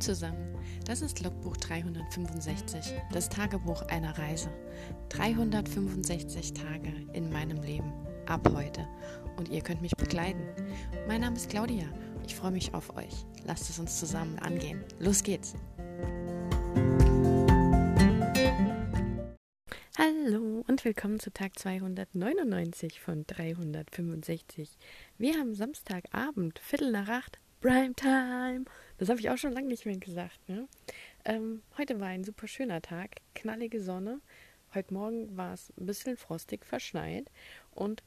Zusammen, das ist Logbuch 365, das Tagebuch einer Reise. 365 Tage in meinem Leben, ab heute. Und ihr könnt mich begleiten. Mein Name ist Claudia, ich freue mich auf euch. Lasst es uns zusammen angehen. Los geht's! Hallo und willkommen zu Tag 299 von 365. Wir haben Samstagabend, Viertel nach acht, Primetime. Das habe ich auch schon lange nicht mehr gesagt. Ne? Ähm, heute war ein super schöner Tag, knallige Sonne. Heute Morgen war es ein bisschen frostig, verschneit. Und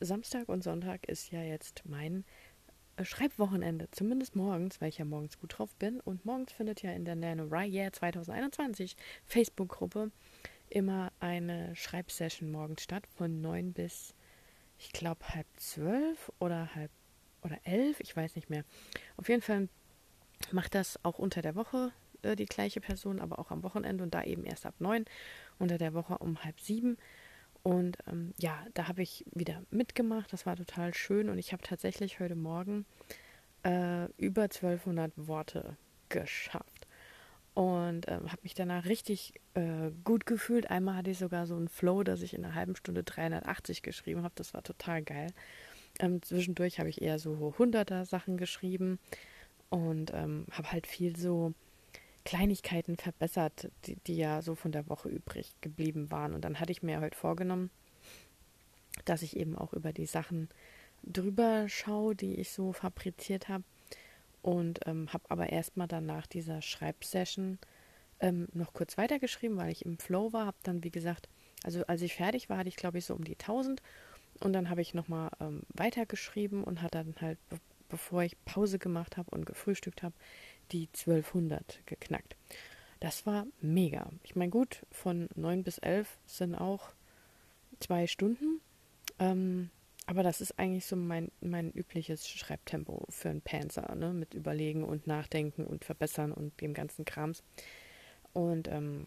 Samstag und Sonntag ist ja jetzt mein äh, Schreibwochenende. Zumindest morgens, weil ich ja morgens gut drauf bin. Und morgens findet ja in der Nano Year 2021 Facebook-Gruppe immer eine Schreibsession morgens statt von neun bis, ich glaube, halb zwölf oder halb oder elf, ich weiß nicht mehr. Auf jeden Fall macht das auch unter der Woche äh, die gleiche Person, aber auch am Wochenende und da eben erst ab neun, unter der Woche um halb sieben. Und ähm, ja, da habe ich wieder mitgemacht. Das war total schön und ich habe tatsächlich heute Morgen äh, über 1200 Worte geschafft und äh, habe mich danach richtig äh, gut gefühlt. Einmal hatte ich sogar so einen Flow, dass ich in einer halben Stunde 380 geschrieben habe. Das war total geil. Ähm, zwischendurch habe ich eher so hunderter Sachen geschrieben und ähm, habe halt viel so Kleinigkeiten verbessert, die, die ja so von der Woche übrig geblieben waren. Und dann hatte ich mir heute vorgenommen, dass ich eben auch über die Sachen drüber schaue, die ich so fabriziert habe. Und ähm, habe aber erstmal dann nach dieser Schreibsession ähm, noch kurz weitergeschrieben, weil ich im Flow war. Habe dann, wie gesagt, also als ich fertig war, hatte ich glaube ich so um die 1000 und dann habe ich nochmal ähm, weitergeschrieben und hat dann halt, bevor ich Pause gemacht habe und gefrühstückt habe, die 1200 geknackt. Das war mega. Ich meine, gut, von 9 bis 11 sind auch zwei Stunden. Ähm, aber das ist eigentlich so mein, mein übliches Schreibtempo für einen Panzer, ne? Mit Überlegen und Nachdenken und Verbessern und dem ganzen Krams. Und ähm,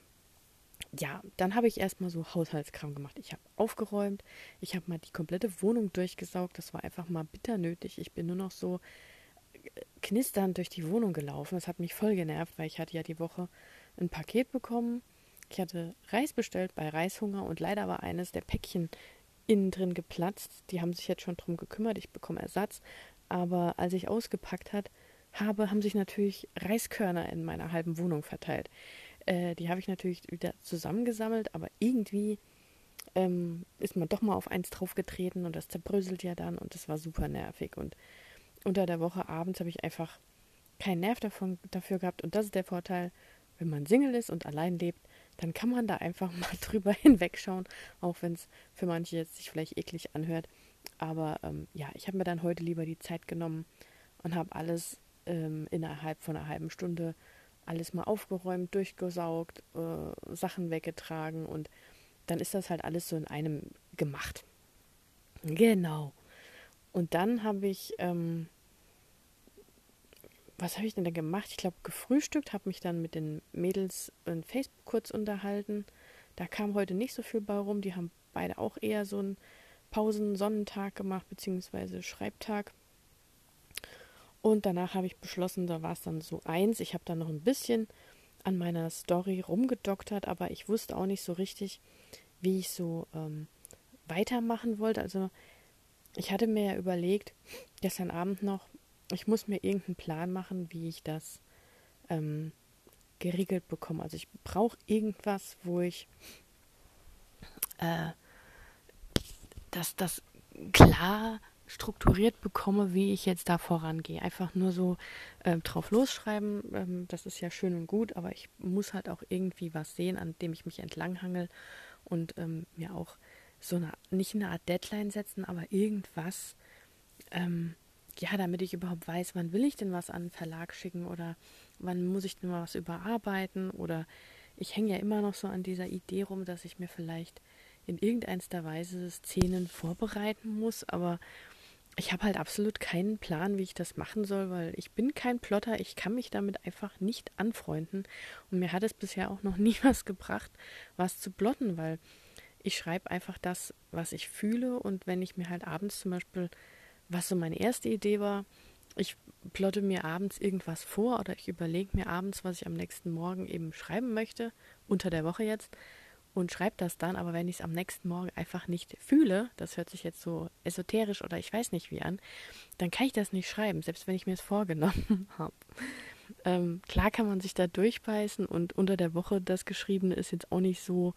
ja, dann habe ich erstmal so Haushaltskram gemacht. Ich habe aufgeräumt, ich habe mal die komplette Wohnung durchgesaugt. Das war einfach mal bitter nötig. Ich bin nur noch so äh, knisternd durch die Wohnung gelaufen. Das hat mich voll genervt, weil ich hatte ja die Woche ein Paket bekommen. Ich hatte Reis bestellt bei Reishunger und leider war eines der Päckchen innen drin geplatzt. Die haben sich jetzt schon drum gekümmert. Ich bekomme Ersatz. Aber als ich ausgepackt hat, habe, haben sich natürlich Reiskörner in meiner halben Wohnung verteilt. Äh, die habe ich natürlich wieder zusammengesammelt, aber irgendwie ähm, ist man doch mal auf eins draufgetreten und das zerbröselt ja dann und das war super nervig. Und unter der Woche abends habe ich einfach keinen Nerv davon, dafür gehabt. Und das ist der Vorteil, wenn man Single ist und allein lebt, dann kann man da einfach mal drüber hinwegschauen, auch wenn es für manche jetzt sich vielleicht eklig anhört. Aber ähm, ja, ich habe mir dann heute lieber die Zeit genommen und habe alles ähm, innerhalb von einer halben Stunde alles mal aufgeräumt, durchgesaugt, äh, Sachen weggetragen und dann ist das halt alles so in einem gemacht. Genau. Und dann habe ich, ähm, was habe ich denn da gemacht? Ich glaube, gefrühstückt, habe mich dann mit den Mädels in Facebook kurz unterhalten. Da kam heute nicht so viel bei rum. Die haben beide auch eher so einen Pausen-Sonnentag gemacht, beziehungsweise Schreibtag. Und danach habe ich beschlossen, da war es dann so eins. Ich habe dann noch ein bisschen an meiner Story rumgedoktert, aber ich wusste auch nicht so richtig, wie ich so ähm, weitermachen wollte. Also ich hatte mir ja überlegt, gestern Abend noch, ich muss mir irgendeinen Plan machen, wie ich das ähm, geregelt bekomme. Also ich brauche irgendwas, wo ich äh, dass das klar strukturiert bekomme, wie ich jetzt da vorangehe. Einfach nur so äh, drauf losschreiben, ähm, das ist ja schön und gut, aber ich muss halt auch irgendwie was sehen, an dem ich mich entlanghangel und ähm, mir auch so eine, nicht eine Art Deadline setzen, aber irgendwas, ähm, ja, damit ich überhaupt weiß, wann will ich denn was an den Verlag schicken oder wann muss ich denn mal was überarbeiten oder ich hänge ja immer noch so an dieser Idee rum, dass ich mir vielleicht in irgendeiner Weise Szenen vorbereiten muss, aber ich habe halt absolut keinen Plan, wie ich das machen soll, weil ich bin kein Plotter, ich kann mich damit einfach nicht anfreunden. Und mir hat es bisher auch noch nie was gebracht, was zu plotten, weil ich schreibe einfach das, was ich fühle. Und wenn ich mir halt abends zum Beispiel, was so meine erste Idee war, ich plotte mir abends irgendwas vor oder ich überlege mir abends, was ich am nächsten Morgen eben schreiben möchte, unter der Woche jetzt, und schreibe das dann, aber wenn ich es am nächsten Morgen einfach nicht fühle, das hört sich jetzt so esoterisch oder ich weiß nicht wie an, dann kann ich das nicht schreiben, selbst wenn ich mir es vorgenommen habe. Ähm, klar kann man sich da durchbeißen und unter der Woche das Geschriebene ist jetzt auch nicht so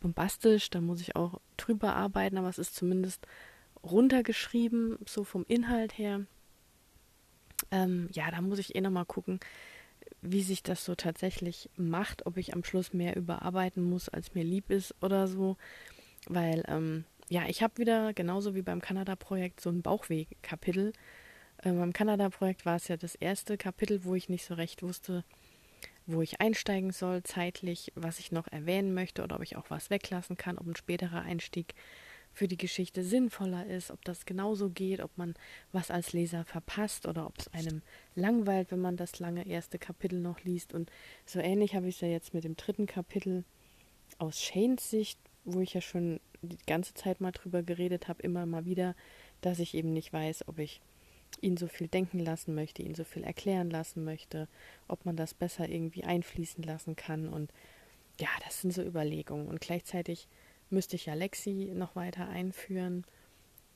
bombastisch, da muss ich auch drüber arbeiten, aber es ist zumindest runtergeschrieben, so vom Inhalt her. Ähm, ja, da muss ich eh nochmal gucken, wie sich das so tatsächlich macht, ob ich am Schluss mehr überarbeiten muss, als mir lieb ist oder so. Weil, ähm, ja, ich habe wieder, genauso wie beim Kanada-Projekt, so ein Bauchweg-Kapitel. Äh, beim Kanada-Projekt war es ja das erste Kapitel, wo ich nicht so recht wusste, wo ich einsteigen soll, zeitlich, was ich noch erwähnen möchte oder ob ich auch was weglassen kann, ob ein späterer Einstieg für die Geschichte sinnvoller ist, ob das genauso geht, ob man was als Leser verpasst oder ob es einem langweilt, wenn man das lange erste Kapitel noch liest. Und so ähnlich habe ich es ja jetzt mit dem dritten Kapitel aus Shanes Sicht, wo ich ja schon die ganze Zeit mal drüber geredet habe, immer mal wieder, dass ich eben nicht weiß, ob ich ihn so viel denken lassen möchte, ihn so viel erklären lassen möchte, ob man das besser irgendwie einfließen lassen kann. Und ja, das sind so Überlegungen. Und gleichzeitig müsste ich ja Lexi noch weiter einführen,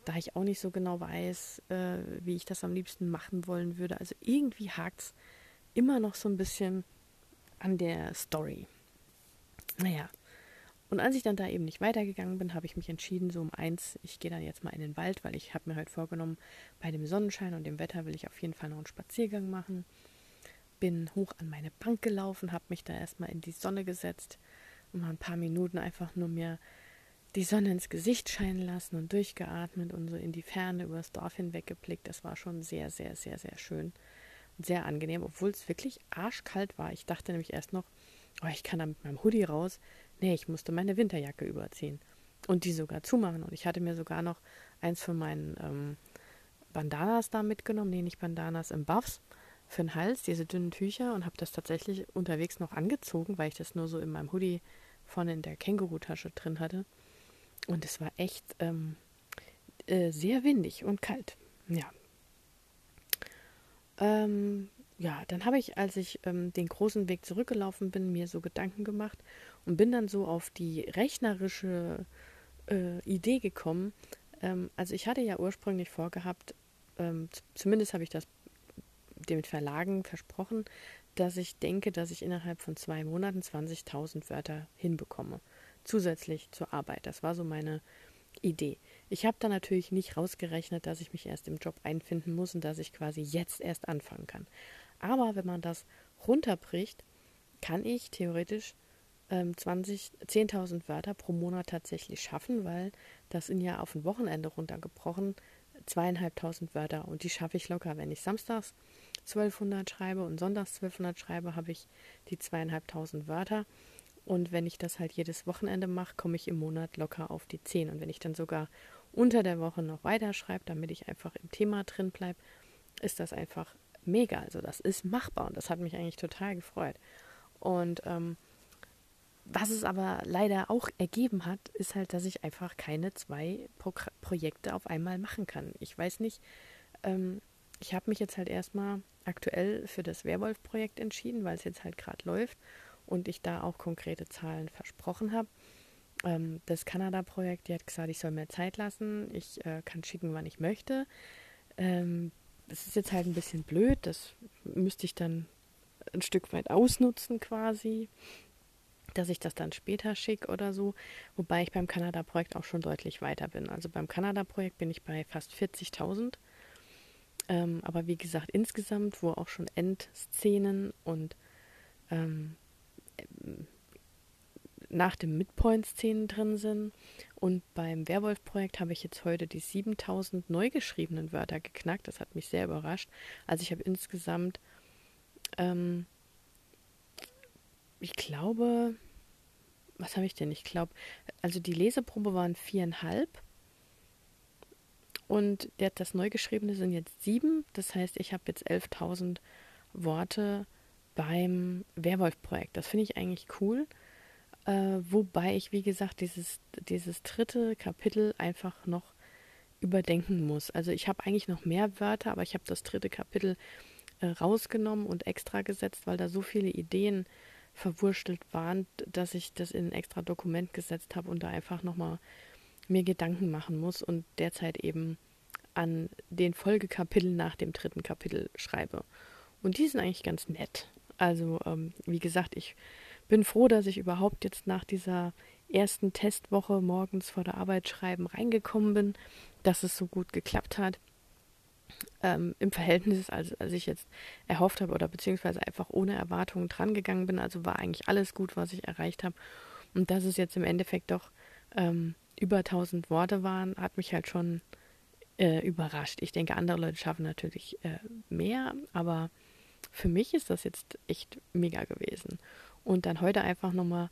da ich auch nicht so genau weiß, äh, wie ich das am liebsten machen wollen würde. Also irgendwie hakt es immer noch so ein bisschen an der Story. Naja, und als ich dann da eben nicht weitergegangen bin, habe ich mich entschieden, so um eins, ich gehe dann jetzt mal in den Wald, weil ich habe mir heute vorgenommen, bei dem Sonnenschein und dem Wetter will ich auf jeden Fall noch einen Spaziergang machen. Bin hoch an meine Bank gelaufen, habe mich da erstmal in die Sonne gesetzt und mal ein paar Minuten einfach nur mir die Sonne ins Gesicht scheinen lassen und durchgeatmet und so in die Ferne über das Dorf hinweg geblickt. Das war schon sehr, sehr, sehr, sehr schön und sehr angenehm, obwohl es wirklich arschkalt war. Ich dachte nämlich erst noch, oh, ich kann da mit meinem Hoodie raus. Nee, ich musste meine Winterjacke überziehen und die sogar zumachen. Und ich hatte mir sogar noch eins von meinen ähm, Bandanas da mitgenommen, nee, nicht Bandanas, im Buffs für den Hals, diese dünnen Tücher und habe das tatsächlich unterwegs noch angezogen, weil ich das nur so in meinem Hoodie vorne in der Känguru-Tasche drin hatte. Und es war echt ähm, äh, sehr windig und kalt. Ja. Ähm, ja, dann habe ich, als ich ähm, den großen Weg zurückgelaufen bin, mir so Gedanken gemacht und bin dann so auf die rechnerische äh, Idee gekommen. Ähm, also ich hatte ja ursprünglich vorgehabt, ähm, zumindest habe ich das den Verlagen versprochen, dass ich denke, dass ich innerhalb von zwei Monaten 20.000 Wörter hinbekomme zusätzlich zur Arbeit. Das war so meine Idee. Ich habe da natürlich nicht rausgerechnet, dass ich mich erst im Job einfinden muss und dass ich quasi jetzt erst anfangen kann. Aber wenn man das runterbricht, kann ich theoretisch ähm, 10.000 Wörter pro Monat tatsächlich schaffen, weil das sind ja auf ein Wochenende runtergebrochen zweieinhalbtausend Wörter und die schaffe ich locker. Wenn ich samstags 1200 schreibe und sonntags 1200 schreibe, habe ich die zweieinhalbtausend Wörter und wenn ich das halt jedes Wochenende mache, komme ich im Monat locker auf die 10. Und wenn ich dann sogar unter der Woche noch weiter schreibe, damit ich einfach im Thema drin bleibe, ist das einfach mega. Also das ist machbar und das hat mich eigentlich total gefreut. Und ähm, was es aber leider auch ergeben hat, ist halt, dass ich einfach keine zwei Pro Projekte auf einmal machen kann. Ich weiß nicht, ähm, ich habe mich jetzt halt erstmal aktuell für das Werwolf-Projekt entschieden, weil es jetzt halt gerade läuft und ich da auch konkrete Zahlen versprochen habe. Ähm, das Kanada-Projekt, die hat gesagt, ich soll mir Zeit lassen, ich äh, kann schicken, wann ich möchte. Ähm, das ist jetzt halt ein bisschen blöd, das müsste ich dann ein Stück weit ausnutzen quasi, dass ich das dann später schicke oder so, wobei ich beim Kanada-Projekt auch schon deutlich weiter bin. Also beim Kanada-Projekt bin ich bei fast 40.000. Ähm, aber wie gesagt, insgesamt, wo auch schon Endszenen und ähm, nach dem Midpoint-Szenen drin sind. Und beim Werwolf-Projekt habe ich jetzt heute die 7000 neu geschriebenen Wörter geknackt. Das hat mich sehr überrascht. Also ich habe insgesamt, ähm, ich glaube, was habe ich denn? Ich glaube, also die Leseprobe waren viereinhalb. Und das Neugeschriebene sind jetzt sieben. Das heißt, ich habe jetzt 11.000 Worte beim Werwolf-Projekt. Das finde ich eigentlich cool. Äh, wobei ich, wie gesagt, dieses, dieses dritte Kapitel einfach noch überdenken muss. Also ich habe eigentlich noch mehr Wörter, aber ich habe das dritte Kapitel äh, rausgenommen und extra gesetzt, weil da so viele Ideen verwurstelt waren, dass ich das in ein extra Dokument gesetzt habe und da einfach nochmal mir Gedanken machen muss und derzeit eben an den Folgekapiteln nach dem dritten Kapitel schreibe. Und die sind eigentlich ganz nett. Also, ähm, wie gesagt, ich bin froh, dass ich überhaupt jetzt nach dieser ersten Testwoche morgens vor der Arbeit schreiben reingekommen bin, dass es so gut geklappt hat. Ähm, Im Verhältnis, als, als ich jetzt erhofft habe oder beziehungsweise einfach ohne Erwartungen drangegangen bin. Also war eigentlich alles gut, was ich erreicht habe. Und dass es jetzt im Endeffekt doch ähm, über 1000 Worte waren, hat mich halt schon äh, überrascht. Ich denke, andere Leute schaffen natürlich äh, mehr, aber für mich ist das jetzt echt mega gewesen. Und dann heute einfach nochmal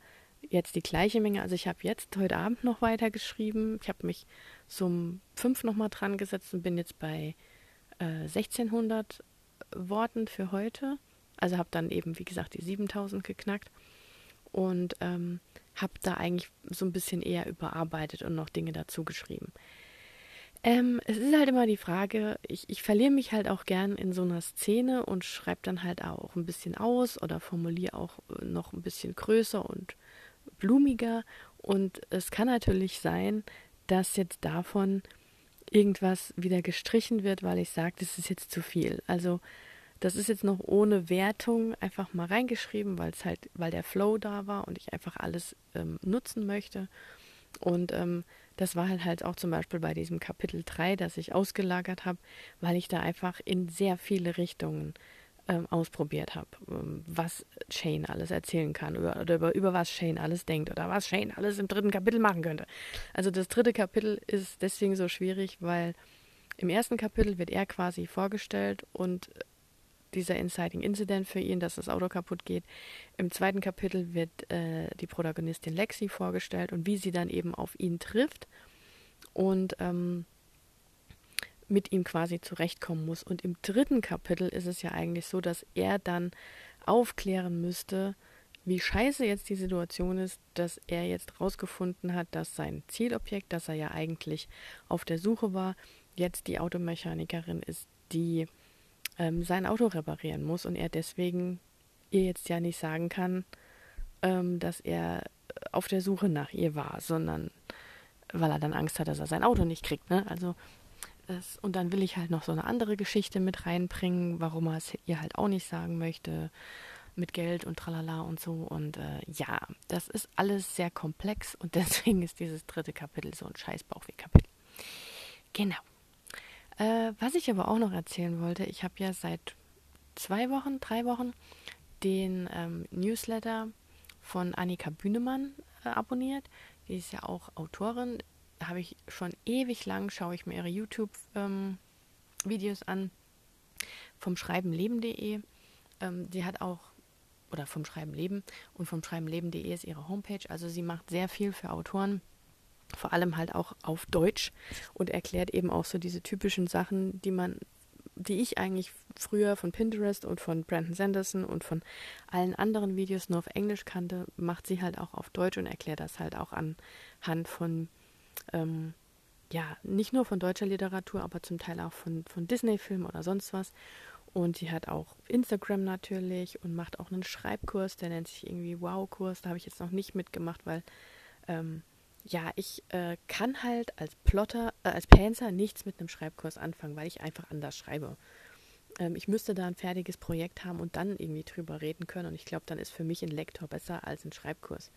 jetzt die gleiche Menge. Also ich habe jetzt heute Abend noch weiter geschrieben. Ich habe mich so um fünf nochmal dran gesetzt und bin jetzt bei äh, 1600 Worten für heute. Also habe dann eben, wie gesagt, die 7000 geknackt und ähm, habe da eigentlich so ein bisschen eher überarbeitet und noch Dinge dazu geschrieben. Ähm, es ist halt immer die Frage, ich, ich verliere mich halt auch gern in so einer Szene und schreibe dann halt auch ein bisschen aus oder formuliere auch äh, noch ein bisschen größer und blumiger. Und es kann natürlich sein, dass jetzt davon irgendwas wieder gestrichen wird, weil ich sage, das ist jetzt zu viel. Also das ist jetzt noch ohne Wertung einfach mal reingeschrieben, weil es halt, weil der Flow da war und ich einfach alles ähm, nutzen möchte. Und ähm, das war halt, halt auch zum Beispiel bei diesem Kapitel 3, das ich ausgelagert habe, weil ich da einfach in sehr viele Richtungen ähm, ausprobiert habe, ähm, was Shane alles erzählen kann über, oder über, über was Shane alles denkt oder was Shane alles im dritten Kapitel machen könnte. Also das dritte Kapitel ist deswegen so schwierig, weil im ersten Kapitel wird er quasi vorgestellt und dieser Inciting Incident für ihn, dass das Auto kaputt geht. Im zweiten Kapitel wird äh, die Protagonistin Lexi vorgestellt und wie sie dann eben auf ihn trifft und ähm, mit ihm quasi zurechtkommen muss. Und im dritten Kapitel ist es ja eigentlich so, dass er dann aufklären müsste, wie scheiße jetzt die Situation ist, dass er jetzt rausgefunden hat, dass sein Zielobjekt, das er ja eigentlich auf der Suche war, jetzt die Automechanikerin ist, die ähm, sein Auto reparieren muss und er deswegen ihr jetzt ja nicht sagen kann, ähm, dass er auf der Suche nach ihr war, sondern weil er dann Angst hat, dass er sein Auto nicht kriegt. Ne? Also es, und dann will ich halt noch so eine andere Geschichte mit reinbringen, warum er es ihr halt auch nicht sagen möchte mit Geld und tralala und so. Und äh, ja, das ist alles sehr komplex und deswegen ist dieses dritte Kapitel so ein scheiß Bauchweh-Kapitel. Genau. Äh, was ich aber auch noch erzählen wollte, ich habe ja seit zwei Wochen, drei Wochen den ähm, Newsletter von Annika Bühnemann äh, abonniert. Die ist ja auch Autorin. Habe ich schon ewig lang, schaue ich mir ihre YouTube-Videos ähm, an. Vom Schreibenleben.de. Ähm, sie hat auch, oder vom Schreibenleben und vom Schreibenleben.de ist ihre Homepage. Also sie macht sehr viel für Autoren vor allem halt auch auf Deutsch und erklärt eben auch so diese typischen Sachen, die man, die ich eigentlich früher von Pinterest und von Brandon Sanderson und von allen anderen Videos nur auf Englisch kannte, macht sie halt auch auf Deutsch und erklärt das halt auch anhand von ähm, ja, nicht nur von deutscher Literatur, aber zum Teil auch von, von Disney-Filmen oder sonst was. Und sie hat auch Instagram natürlich und macht auch einen Schreibkurs, der nennt sich irgendwie Wow-Kurs. Da habe ich jetzt noch nicht mitgemacht, weil ähm, ja, ich äh, kann halt als Plotter, äh, als Panzer nichts mit einem Schreibkurs anfangen, weil ich einfach anders schreibe. Ähm, ich müsste da ein fertiges Projekt haben und dann irgendwie drüber reden können. Und ich glaube, dann ist für mich ein Lektor besser als ein Schreibkurs.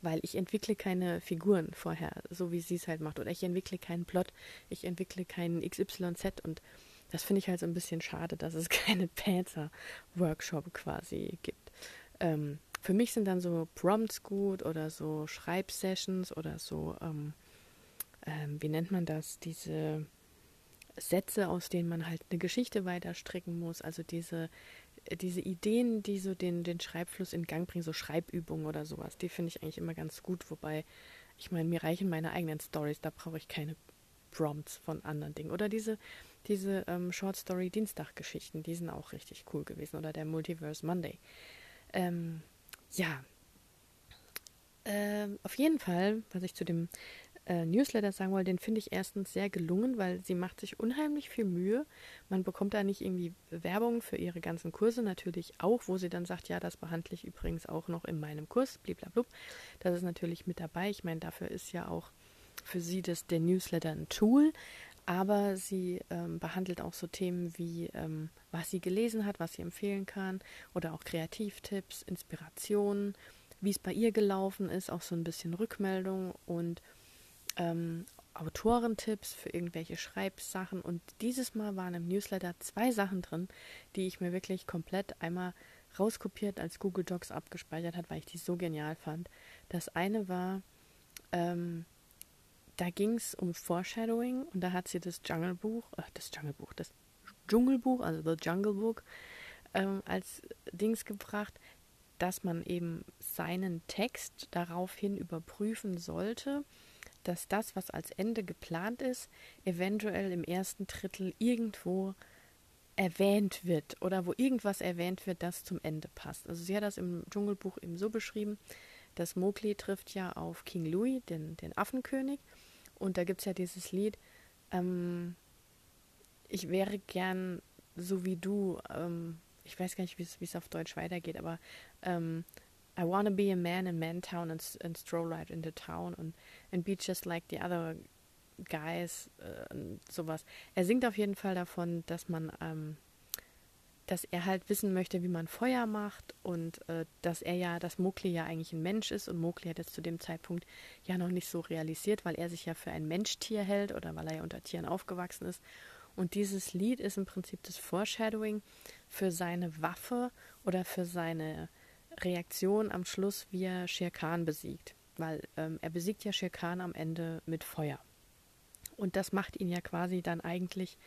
Weil ich entwickle keine Figuren vorher, so wie sie es halt macht. Oder ich entwickle keinen Plot, ich entwickle keinen XYZ. Und das finde ich halt so ein bisschen schade, dass es keine Panzer-Workshop quasi gibt. Ähm, für mich sind dann so Prompts gut oder so Schreibsessions oder so, ähm, ähm, wie nennt man das, diese Sätze, aus denen man halt eine Geschichte weiter stricken muss, also diese, diese Ideen, die so den, den Schreibfluss in Gang bringen, so Schreibübungen oder sowas, die finde ich eigentlich immer ganz gut, wobei, ich meine, mir reichen meine eigenen Stories, da brauche ich keine Prompts von anderen Dingen. Oder diese, diese ähm, Short Story Dienstag-Geschichten, die sind auch richtig cool gewesen. Oder der Multiverse Monday. Ähm, ja, ähm, auf jeden Fall, was ich zu dem äh, Newsletter sagen wollte, den finde ich erstens sehr gelungen, weil sie macht sich unheimlich viel Mühe. Man bekommt da nicht irgendwie Werbung für ihre ganzen Kurse, natürlich auch, wo sie dann sagt, ja, das behandle ich übrigens auch noch in meinem Kurs, bliblablub. Das ist natürlich mit dabei. Ich meine, dafür ist ja auch für sie das, der Newsletter ein Tool, aber sie ähm, behandelt auch so Themen wie, ähm, was sie gelesen hat, was sie empfehlen kann oder auch Kreativtipps, Inspirationen, wie es bei ihr gelaufen ist, auch so ein bisschen Rückmeldung und ähm, Autorentipps für irgendwelche Schreibsachen. Und dieses Mal waren im Newsletter zwei Sachen drin, die ich mir wirklich komplett einmal rauskopiert als Google Docs abgespeichert hat, weil ich die so genial fand. Das eine war, ähm, da ging es um Foreshadowing und da hat sie das Jungle Buch, äh, das Jungle Buch, das Dschungelbuch, also The Jungle Book, ähm, als Dings gebracht, dass man eben seinen Text daraufhin überprüfen sollte, dass das, was als Ende geplant ist, eventuell im ersten Drittel irgendwo erwähnt wird oder wo irgendwas erwähnt wird, das zum Ende passt. Also sie hat das im Dschungelbuch eben so beschrieben, dass Mowgli trifft ja auf King Louis, den, den Affenkönig, und da gibt es ja dieses Lied, ähm, ich wäre gern so wie du, ähm, ich weiß gar nicht, wie es auf Deutsch weitergeht, aber ähm, I wanna be a man in Mantown and, and stroll right into town and, and be just like the other guys äh, sowas. Er singt auf jeden Fall davon, dass man, ähm, dass er halt wissen möchte, wie man Feuer macht und äh, dass er ja, dass Mowgli ja eigentlich ein Mensch ist und Mowgli hat es zu dem Zeitpunkt ja noch nicht so realisiert, weil er sich ja für ein Menschtier hält oder weil er ja unter Tieren aufgewachsen ist. Und dieses Lied ist im Prinzip das Foreshadowing für seine Waffe oder für seine Reaktion am Schluss, wie er Shere Khan besiegt. Weil ähm, er besiegt ja Shere Khan am Ende mit Feuer. Und das macht ihn ja quasi dann eigentlich,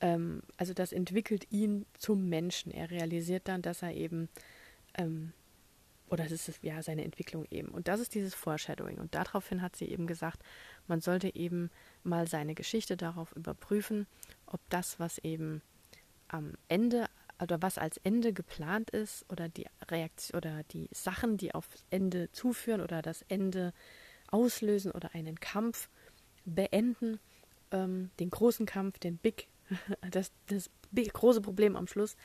ähm, also das entwickelt ihn zum Menschen. Er realisiert dann, dass er eben, ähm, oder das ist ja seine Entwicklung eben. Und das ist dieses Foreshadowing. Und daraufhin hat sie eben gesagt, man sollte eben mal seine Geschichte darauf überprüfen, ob das, was eben am Ende oder was als Ende geplant ist oder die Reaktion oder die Sachen, die aufs Ende zuführen oder das Ende auslösen oder einen Kampf beenden, ähm, den großen Kampf, den Big, das, das große Problem am Schluss,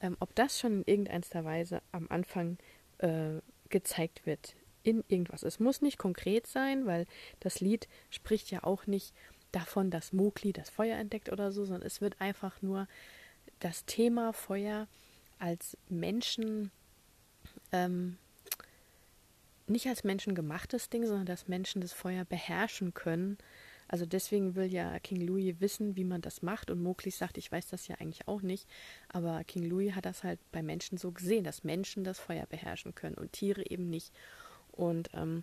ähm, ob das schon in irgendeiner Weise am Anfang äh, gezeigt wird in irgendwas. Es muss nicht konkret sein, weil das Lied spricht ja auch nicht davon, dass Mowgli das Feuer entdeckt oder so, sondern es wird einfach nur das Thema Feuer als Menschen, ähm, nicht als menschengemachtes Ding, sondern dass Menschen das Feuer beherrschen können. Also deswegen will ja King Louis wissen, wie man das macht. Und Mowgli sagt, ich weiß das ja eigentlich auch nicht. Aber King Louis hat das halt bei Menschen so gesehen, dass Menschen das Feuer beherrschen können und Tiere eben nicht. Und ähm,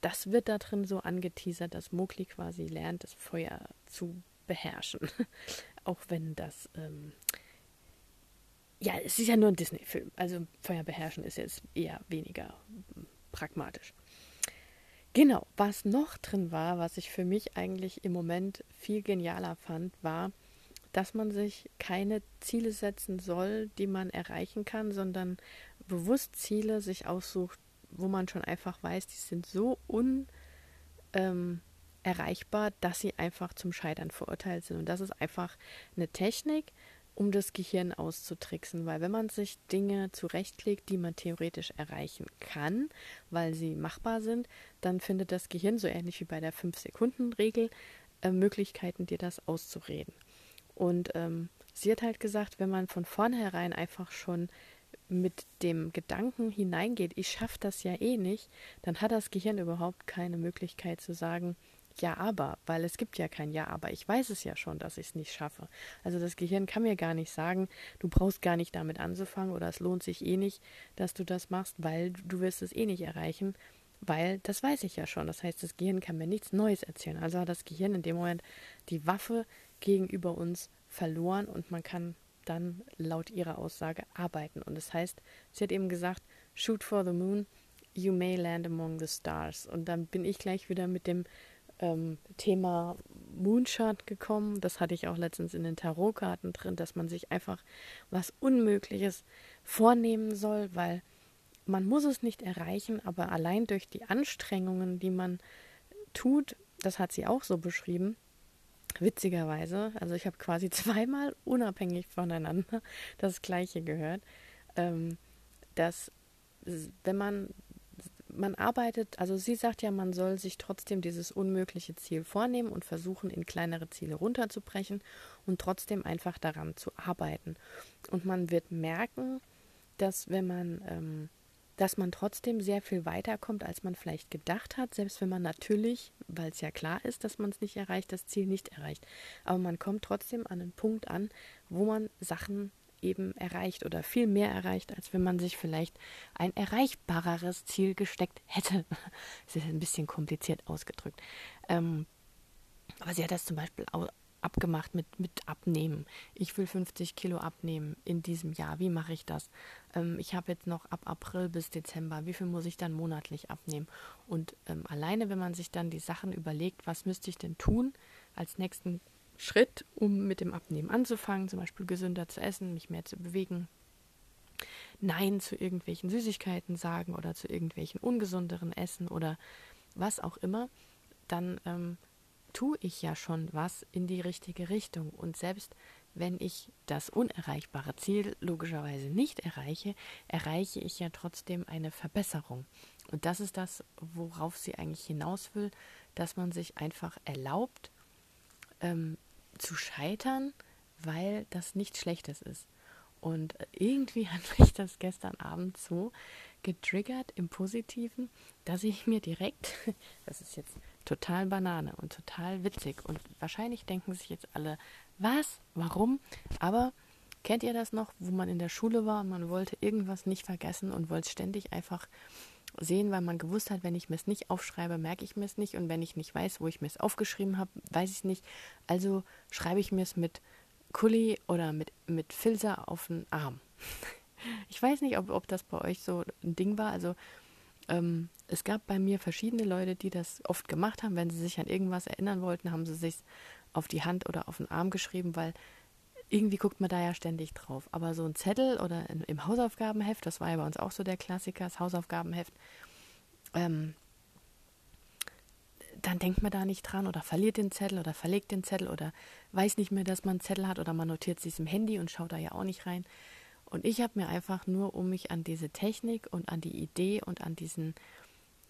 das wird da drin so angeteasert, dass Mowgli quasi lernt, das Feuer zu beherrschen. auch wenn das ähm, ja, es ist ja nur ein Disney-Film. Also Feuer beherrschen ist jetzt eher weniger pragmatisch. Genau, was noch drin war, was ich für mich eigentlich im Moment viel genialer fand, war, dass man sich keine Ziele setzen soll, die man erreichen kann, sondern bewusst Ziele sich aussucht, wo man schon einfach weiß, die sind so unerreichbar, ähm, dass sie einfach zum Scheitern verurteilt sind. Und das ist einfach eine Technik, um das Gehirn auszutricksen, weil wenn man sich Dinge zurechtlegt, die man theoretisch erreichen kann, weil sie machbar sind, dann findet das Gehirn, so ähnlich wie bei der 5-Sekunden-Regel, äh, Möglichkeiten, dir das auszureden. Und ähm, sie hat halt gesagt, wenn man von vornherein einfach schon mit dem Gedanken hineingeht, ich schaffe das ja eh nicht, dann hat das Gehirn überhaupt keine Möglichkeit zu sagen, ja, aber, weil es gibt ja kein Ja, aber. Ich weiß es ja schon, dass ich es nicht schaffe. Also das Gehirn kann mir gar nicht sagen, du brauchst gar nicht damit anzufangen oder es lohnt sich eh nicht, dass du das machst, weil du wirst es eh nicht erreichen, weil das weiß ich ja schon. Das heißt, das Gehirn kann mir nichts Neues erzählen. Also hat das Gehirn in dem Moment die Waffe gegenüber uns verloren und man kann dann laut ihrer Aussage arbeiten. Und das heißt, sie hat eben gesagt, shoot for the moon, you may land among the stars. Und dann bin ich gleich wieder mit dem ähm, Thema Moonshot gekommen. Das hatte ich auch letztens in den Tarotkarten drin, dass man sich einfach was Unmögliches vornehmen soll, weil man muss es nicht erreichen, aber allein durch die Anstrengungen, die man tut, das hat sie auch so beschrieben. Witzigerweise, also ich habe quasi zweimal unabhängig voneinander das Gleiche gehört, ähm, dass wenn man man arbeitet, also sie sagt ja, man soll sich trotzdem dieses unmögliche Ziel vornehmen und versuchen, in kleinere Ziele runterzubrechen und trotzdem einfach daran zu arbeiten. Und man wird merken, dass wenn man ähm, dass man trotzdem sehr viel weiterkommt, als man vielleicht gedacht hat, selbst wenn man natürlich, weil es ja klar ist, dass man es nicht erreicht, das Ziel nicht erreicht. Aber man kommt trotzdem an einen Punkt an, wo man Sachen eben erreicht oder viel mehr erreicht, als wenn man sich vielleicht ein erreichbareres Ziel gesteckt hätte. Das ist ein bisschen kompliziert ausgedrückt. Ähm, aber sie hat das zum Beispiel abgemacht mit, mit Abnehmen. Ich will 50 Kilo abnehmen in diesem Jahr. Wie mache ich das? Ähm, ich habe jetzt noch ab April bis Dezember. Wie viel muss ich dann monatlich abnehmen? Und ähm, alleine, wenn man sich dann die Sachen überlegt, was müsste ich denn tun als nächsten Schritt, um mit dem Abnehmen anzufangen, zum Beispiel gesünder zu essen, mich mehr zu bewegen, Nein zu irgendwelchen Süßigkeiten sagen oder zu irgendwelchen ungesunderen Essen oder was auch immer, dann ähm, tue ich ja schon was in die richtige Richtung. Und selbst wenn ich das unerreichbare Ziel logischerweise nicht erreiche, erreiche ich ja trotzdem eine Verbesserung. Und das ist das, worauf sie eigentlich hinaus will, dass man sich einfach erlaubt ähm, zu scheitern, weil das nichts Schlechtes ist. Und irgendwie hat mich das gestern Abend so getriggert im Positiven, dass ich mir direkt, das ist jetzt total Banane und total witzig. Und wahrscheinlich denken sich jetzt alle, was, warum? Aber kennt ihr das noch, wo man in der Schule war und man wollte irgendwas nicht vergessen und wollte ständig einfach sehen, weil man gewusst hat, wenn ich mir es nicht aufschreibe, merke ich mir es nicht und wenn ich nicht weiß, wo ich mir es aufgeschrieben habe, weiß ich es nicht. Also schreibe ich mir es mit Kuli oder mit, mit Filzer auf den Arm. Ich weiß nicht, ob, ob das bei euch so ein Ding war. Also ähm, es gab bei mir verschiedene Leute, die das oft gemacht haben. Wenn sie sich an irgendwas erinnern wollten, haben sie sich auf die Hand oder auf den Arm geschrieben, weil irgendwie guckt man da ja ständig drauf. Aber so ein Zettel oder in, im Hausaufgabenheft, das war ja bei uns auch so der Klassiker, das Hausaufgabenheft, ähm, dann denkt man da nicht dran oder verliert den Zettel oder verlegt den Zettel oder weiß nicht mehr, dass man einen Zettel hat oder man notiert sich im Handy und schaut da ja auch nicht rein. Und ich habe mir einfach nur, um mich an diese Technik und an die Idee und an diesen,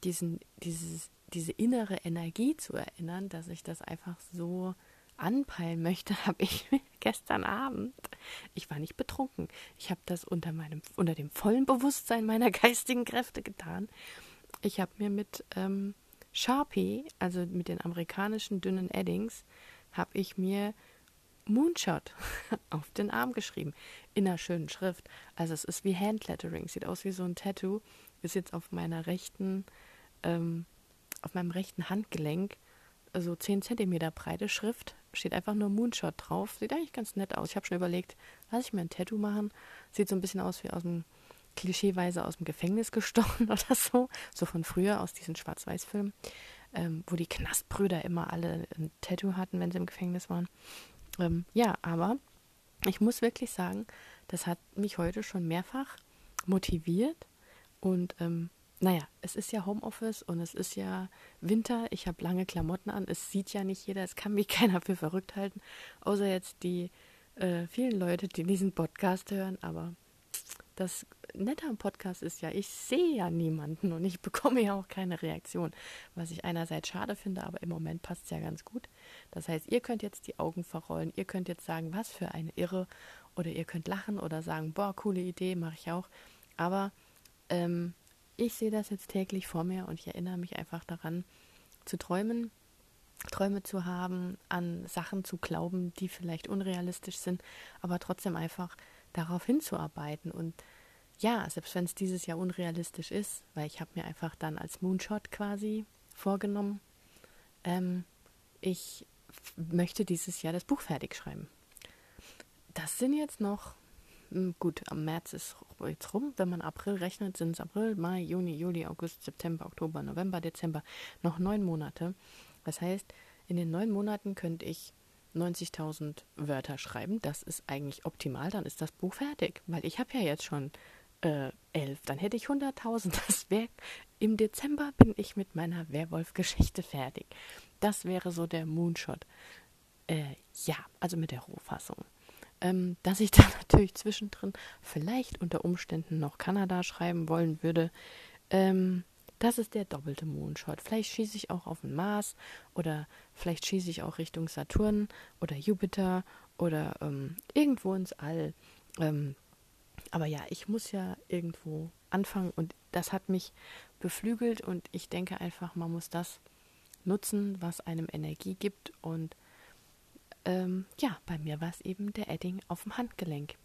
diesen, dieses, diese innere Energie zu erinnern, dass ich das einfach so anpeilen möchte, habe ich gestern Abend, ich war nicht betrunken, ich habe das unter meinem, unter dem vollen Bewusstsein meiner geistigen Kräfte getan. Ich habe mir mit ähm, Sharpie, also mit den amerikanischen dünnen Eddings, habe ich mir Moonshot auf den Arm geschrieben. In einer schönen Schrift. Also es ist wie Handlettering, sieht aus wie so ein Tattoo. Ist jetzt auf meiner rechten, ähm, auf meinem rechten Handgelenk, so also 10 cm breite Schrift. Steht einfach nur Moonshot drauf. Sieht eigentlich ganz nett aus. Ich habe schon überlegt, lass ich mir ein Tattoo machen. Sieht so ein bisschen aus wie aus dem klischeeweise aus dem Gefängnis gestochen oder so. So von früher aus diesen Schwarz-Weiß-Filmen, ähm, wo die Knastbrüder immer alle ein Tattoo hatten, wenn sie im Gefängnis waren. Ähm, ja, aber ich muss wirklich sagen, das hat mich heute schon mehrfach motiviert. Und ähm, naja, es ist ja Homeoffice und es ist ja Winter. Ich habe lange Klamotten an. Es sieht ja nicht jeder. Es kann mich keiner für verrückt halten. Außer jetzt die äh, vielen Leute, die diesen Podcast hören. Aber das Nette am Podcast ist ja, ich sehe ja niemanden und ich bekomme ja auch keine Reaktion. Was ich einerseits schade finde, aber im Moment passt es ja ganz gut. Das heißt, ihr könnt jetzt die Augen verrollen, ihr könnt jetzt sagen, was für eine Irre, oder ihr könnt lachen oder sagen, boah, coole Idee, mache ich auch. Aber ähm, ich sehe das jetzt täglich vor mir und ich erinnere mich einfach daran, zu träumen, Träume zu haben, an Sachen zu glauben, die vielleicht unrealistisch sind, aber trotzdem einfach darauf hinzuarbeiten. Und ja, selbst wenn es dieses Jahr unrealistisch ist, weil ich habe mir einfach dann als Moonshot quasi vorgenommen, ähm, ich möchte dieses Jahr das Buch fertig schreiben. Das sind jetzt noch, gut, am März ist jetzt rum, wenn man April rechnet, sind es April, Mai, Juni, Juli, August, September, Oktober, November, Dezember, noch neun Monate. Das heißt, in den neun Monaten könnte ich 90.000 Wörter schreiben. Das ist eigentlich optimal, dann ist das Buch fertig, weil ich habe ja jetzt schon äh, elf, dann hätte ich 100.000. Das wäre im Dezember bin ich mit meiner Werwolf-Geschichte fertig. das wäre so der Moonshot. Äh, ja, also mit der Rohfassung. Ähm, dass ich dann natürlich zwischendrin vielleicht unter Umständen noch Kanada schreiben wollen würde. Ähm, das ist der doppelte Moonshot. Vielleicht schieße ich auch auf den Mars oder vielleicht schieße ich auch Richtung Saturn oder Jupiter oder ähm, irgendwo ins All. Ähm, aber ja, ich muss ja irgendwo anfangen und das hat mich beflügelt und ich denke einfach, man muss das nutzen, was einem Energie gibt und ähm, ja, bei mir war es eben der Edding auf dem Handgelenk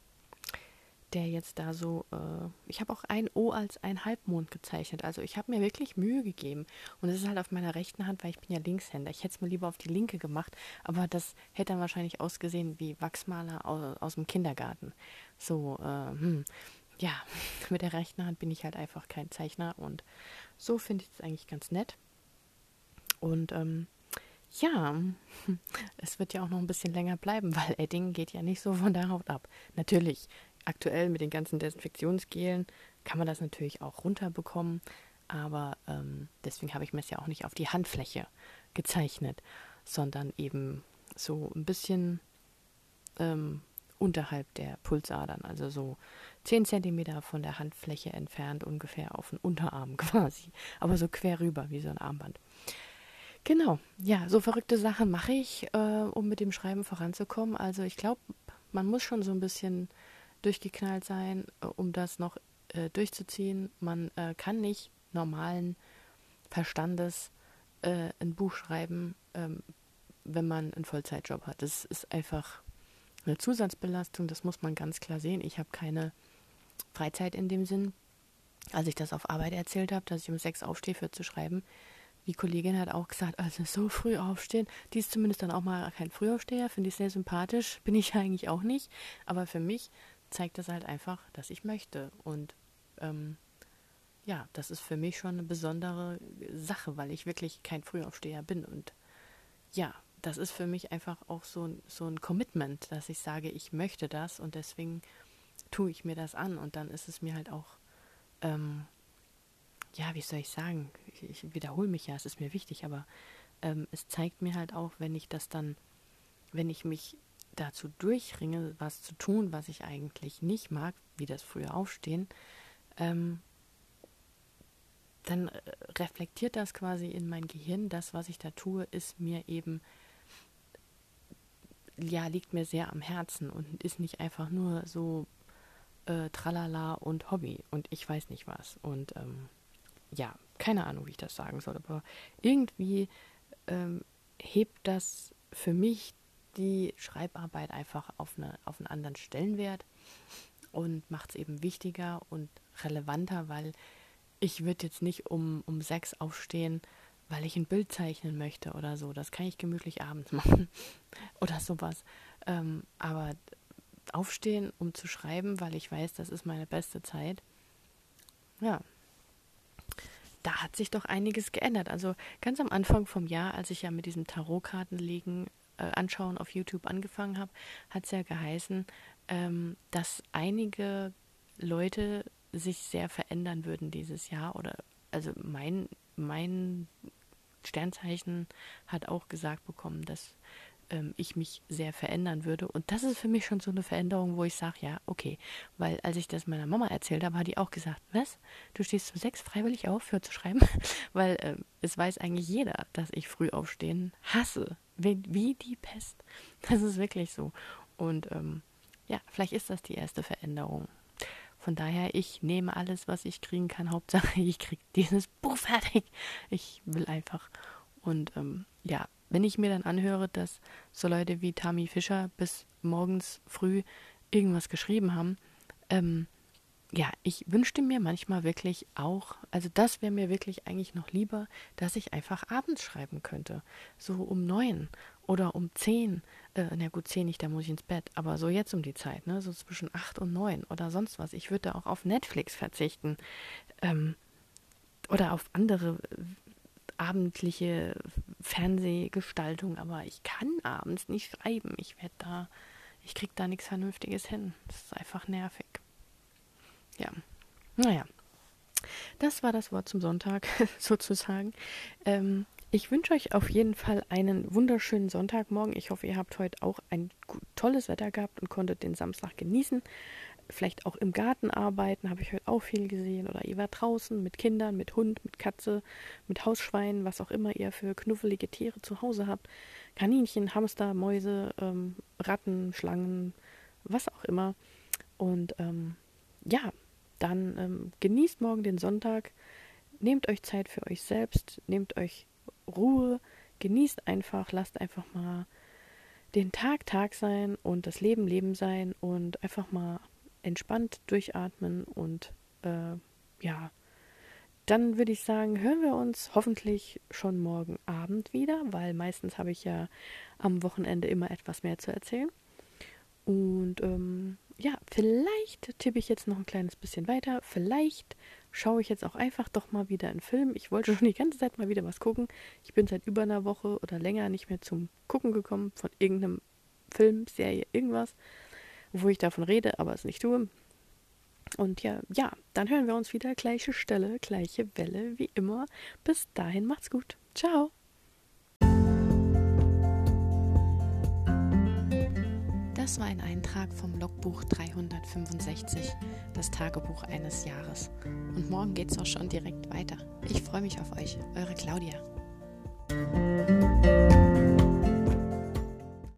der jetzt da so, äh, ich habe auch ein O als ein Halbmond gezeichnet. Also ich habe mir wirklich Mühe gegeben. Und es ist halt auf meiner rechten Hand, weil ich bin ja Linkshänder. Ich hätte es mir lieber auf die linke gemacht, aber das hätte dann wahrscheinlich ausgesehen wie Wachsmaler aus, aus dem Kindergarten. So, äh, hm. ja, mit der rechten Hand bin ich halt einfach kein Zeichner und so finde ich es eigentlich ganz nett. Und ähm, ja, es wird ja auch noch ein bisschen länger bleiben, weil Edding geht ja nicht so von der Haut ab. Natürlich, aktuell mit den ganzen Desinfektionsgelen kann man das natürlich auch runterbekommen, aber ähm, deswegen habe ich mir es ja auch nicht auf die Handfläche gezeichnet, sondern eben so ein bisschen ähm, unterhalb der Pulsadern, also so 10 cm von der Handfläche entfernt, ungefähr auf den Unterarm quasi, aber so quer rüber wie so ein Armband. Genau, ja, so verrückte Sachen mache ich, äh, um mit dem Schreiben voranzukommen. Also ich glaube, man muss schon so ein bisschen durchgeknallt sein, äh, um das noch äh, durchzuziehen. Man äh, kann nicht normalen Verstandes äh, ein Buch schreiben, ähm, wenn man einen Vollzeitjob hat. Das ist einfach eine Zusatzbelastung, das muss man ganz klar sehen. Ich habe keine Freizeit in dem Sinn. Als ich das auf Arbeit erzählt habe, dass ich um sechs aufstehe für zu schreiben, die Kollegin hat auch gesagt, also so früh aufstehen, die ist zumindest dann auch mal kein Frühaufsteher, finde ich sehr sympathisch, bin ich eigentlich auch nicht. Aber für mich zeigt das halt einfach, dass ich möchte. Und ähm, ja, das ist für mich schon eine besondere Sache, weil ich wirklich kein Frühaufsteher bin. Und ja, das ist für mich einfach auch so, so ein Commitment, dass ich sage, ich möchte das und deswegen tue ich mir das an. Und dann ist es mir halt auch, ähm, ja, wie soll ich sagen, ich, ich wiederhole mich ja, es ist mir wichtig, aber ähm, es zeigt mir halt auch, wenn ich das dann, wenn ich mich dazu durchringe, was zu tun, was ich eigentlich nicht mag, wie das früher aufstehen, ähm, dann äh, reflektiert das quasi in mein Gehirn. Das, was ich da tue, ist mir eben, ja, liegt mir sehr am Herzen und ist nicht einfach nur so äh, tralala und Hobby und ich weiß nicht was. Und ähm, ja, keine Ahnung, wie ich das sagen soll, aber irgendwie ähm, hebt das für mich die Schreibarbeit einfach auf, eine, auf einen anderen Stellenwert und macht es eben wichtiger und relevanter, weil ich würde jetzt nicht um, um sechs aufstehen, weil ich ein Bild zeichnen möchte oder so. Das kann ich gemütlich abends machen oder sowas. Ähm, aber aufstehen, um zu schreiben, weil ich weiß, das ist meine beste Zeit. Ja, da hat sich doch einiges geändert. Also ganz am Anfang vom Jahr, als ich ja mit diesem Tarotkartenlegen äh, Anschauen auf YouTube angefangen habe, hat es ja geheißen, ähm, dass einige Leute sich sehr verändern würden dieses Jahr. Oder also mein, mein Sternzeichen hat auch gesagt bekommen, dass ähm, ich mich sehr verändern würde. Und das ist für mich schon so eine Veränderung, wo ich sage, ja, okay. Weil als ich das meiner Mama erzählt habe, hat die auch gesagt, was? Du stehst um sechs freiwillig auf, für zu schreiben? Weil ähm, es weiß eigentlich jeder, dass ich früh aufstehen hasse. Wie, wie die Pest. Das ist wirklich so. Und ähm, ja, vielleicht ist das die erste Veränderung. Von daher, ich nehme alles, was ich kriegen kann. Hauptsache, ich kriege dieses Buch fertig. Ich will einfach. Und ähm, ja, wenn ich mir dann anhöre, dass so Leute wie Tami Fischer bis morgens früh irgendwas geschrieben haben, ähm, ja, ich wünschte mir manchmal wirklich auch, also das wäre mir wirklich eigentlich noch lieber, dass ich einfach abends schreiben könnte. So um neun oder um zehn. Äh, na gut, zehn nicht, da muss ich ins Bett. Aber so jetzt um die Zeit, ne? So zwischen acht und neun oder sonst was. Ich würde auch auf Netflix verzichten. Ähm, oder auf andere abendliche Fernsehgestaltung, aber ich kann abends nicht schreiben. Ich werde da, ich krieg da nichts Vernünftiges hin. Das ist einfach nervig. Ja, naja. Das war das Wort zum Sonntag, sozusagen. Ähm, Ich wünsche euch auf jeden Fall einen wunderschönen Sonntagmorgen. Ich hoffe, ihr habt heute auch ein tolles Wetter gehabt und konntet den Samstag genießen. Vielleicht auch im Garten arbeiten, habe ich heute auch viel gesehen. Oder ihr wart draußen mit Kindern, mit Hund, mit Katze, mit Hausschweinen, was auch immer ihr für knuffelige Tiere zu Hause habt. Kaninchen, Hamster, Mäuse, ähm, Ratten, Schlangen, was auch immer. Und ähm, ja, dann ähm, genießt morgen den Sonntag, nehmt euch Zeit für euch selbst, nehmt euch Ruhe, genießt einfach, lasst einfach mal den Tag Tag sein und das Leben Leben sein und einfach mal entspannt durchatmen und äh, ja, dann würde ich sagen, hören wir uns hoffentlich schon morgen Abend wieder, weil meistens habe ich ja am Wochenende immer etwas mehr zu erzählen. Und ähm, ja, vielleicht tippe ich jetzt noch ein kleines bisschen weiter. Vielleicht schaue ich jetzt auch einfach doch mal wieder einen Film. Ich wollte schon die ganze Zeit mal wieder was gucken. Ich bin seit über einer Woche oder länger nicht mehr zum Gucken gekommen von irgendeinem Film, Serie, irgendwas, wo ich davon rede, aber es nicht tue. Und ja, ja, dann hören wir uns wieder. Gleiche Stelle, gleiche Welle, wie immer. Bis dahin, macht's gut. Ciao. Das war ein Eintrag vom Logbuch 365, das Tagebuch eines Jahres. Und morgen geht's auch schon direkt weiter. Ich freue mich auf euch, eure Claudia.